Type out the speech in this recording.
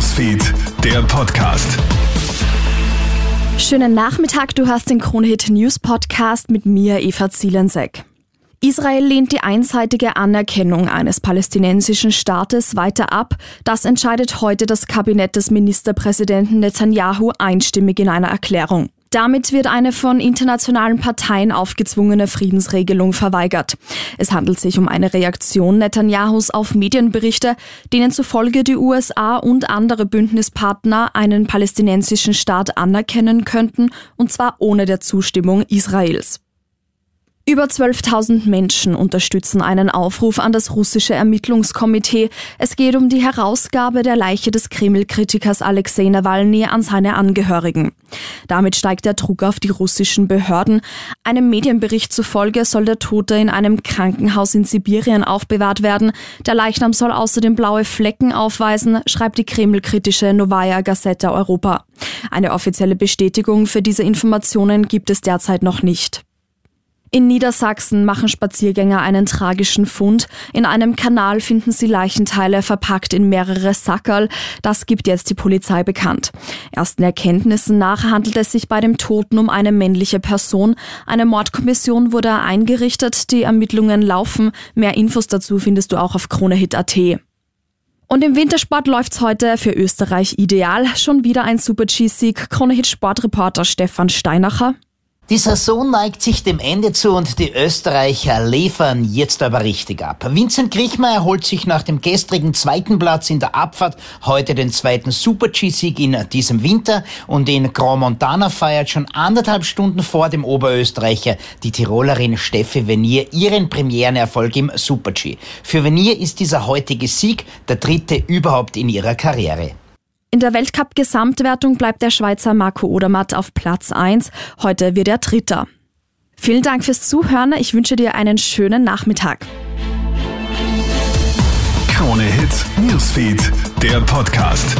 Newsfeed, der Podcast. Schönen Nachmittag, du hast den Kronhit News Podcast mit mir, Eva Zielensek. Israel lehnt die einseitige Anerkennung eines palästinensischen Staates weiter ab. Das entscheidet heute das Kabinett des Ministerpräsidenten Netanyahu einstimmig in einer Erklärung. Damit wird eine von internationalen Parteien aufgezwungene Friedensregelung verweigert. Es handelt sich um eine Reaktion Netanyahus auf Medienberichte, denen zufolge die USA und andere Bündnispartner einen palästinensischen Staat anerkennen könnten, und zwar ohne der Zustimmung Israels. Über 12.000 Menschen unterstützen einen Aufruf an das russische Ermittlungskomitee. Es geht um die Herausgabe der Leiche des Kreml-Kritikers Alexei Nawalny an seine Angehörigen. Damit steigt der Druck auf die russischen Behörden. Einem Medienbericht zufolge soll der Tote in einem Krankenhaus in Sibirien aufbewahrt werden. Der Leichnam soll außerdem blaue Flecken aufweisen, schreibt die Kreml-kritische Novaya Gazeta Europa. Eine offizielle Bestätigung für diese Informationen gibt es derzeit noch nicht. In Niedersachsen machen Spaziergänger einen tragischen Fund. In einem Kanal finden sie Leichenteile verpackt in mehrere Sackerl. Das gibt jetzt die Polizei bekannt. Ersten Erkenntnissen nach handelt es sich bei dem Toten um eine männliche Person. Eine Mordkommission wurde eingerichtet. Die Ermittlungen laufen. Mehr Infos dazu findest du auch auf kronehit.at. Und im Wintersport läuft's heute für Österreich ideal. Schon wieder ein Super-G-Sieg. Kronehit-Sportreporter Stefan Steinacher. Die Saison neigt sich dem Ende zu und die Österreicher liefern jetzt aber richtig ab. Vincent Griechmeier holt sich nach dem gestrigen zweiten Platz in der Abfahrt heute den zweiten Super-G-Sieg in diesem Winter und in Grand Montana feiert schon anderthalb Stunden vor dem Oberösterreicher die Tirolerin Steffi Venier ihren Premierenerfolg im Super-G. Für Venier ist dieser heutige Sieg der dritte überhaupt in ihrer Karriere. In der Weltcup-Gesamtwertung bleibt der Schweizer Marco Odermatt auf Platz 1. Heute wird er Dritter. Vielen Dank fürs Zuhören. Ich wünsche dir einen schönen Nachmittag. Krone Hits, Newsfeed, der Podcast.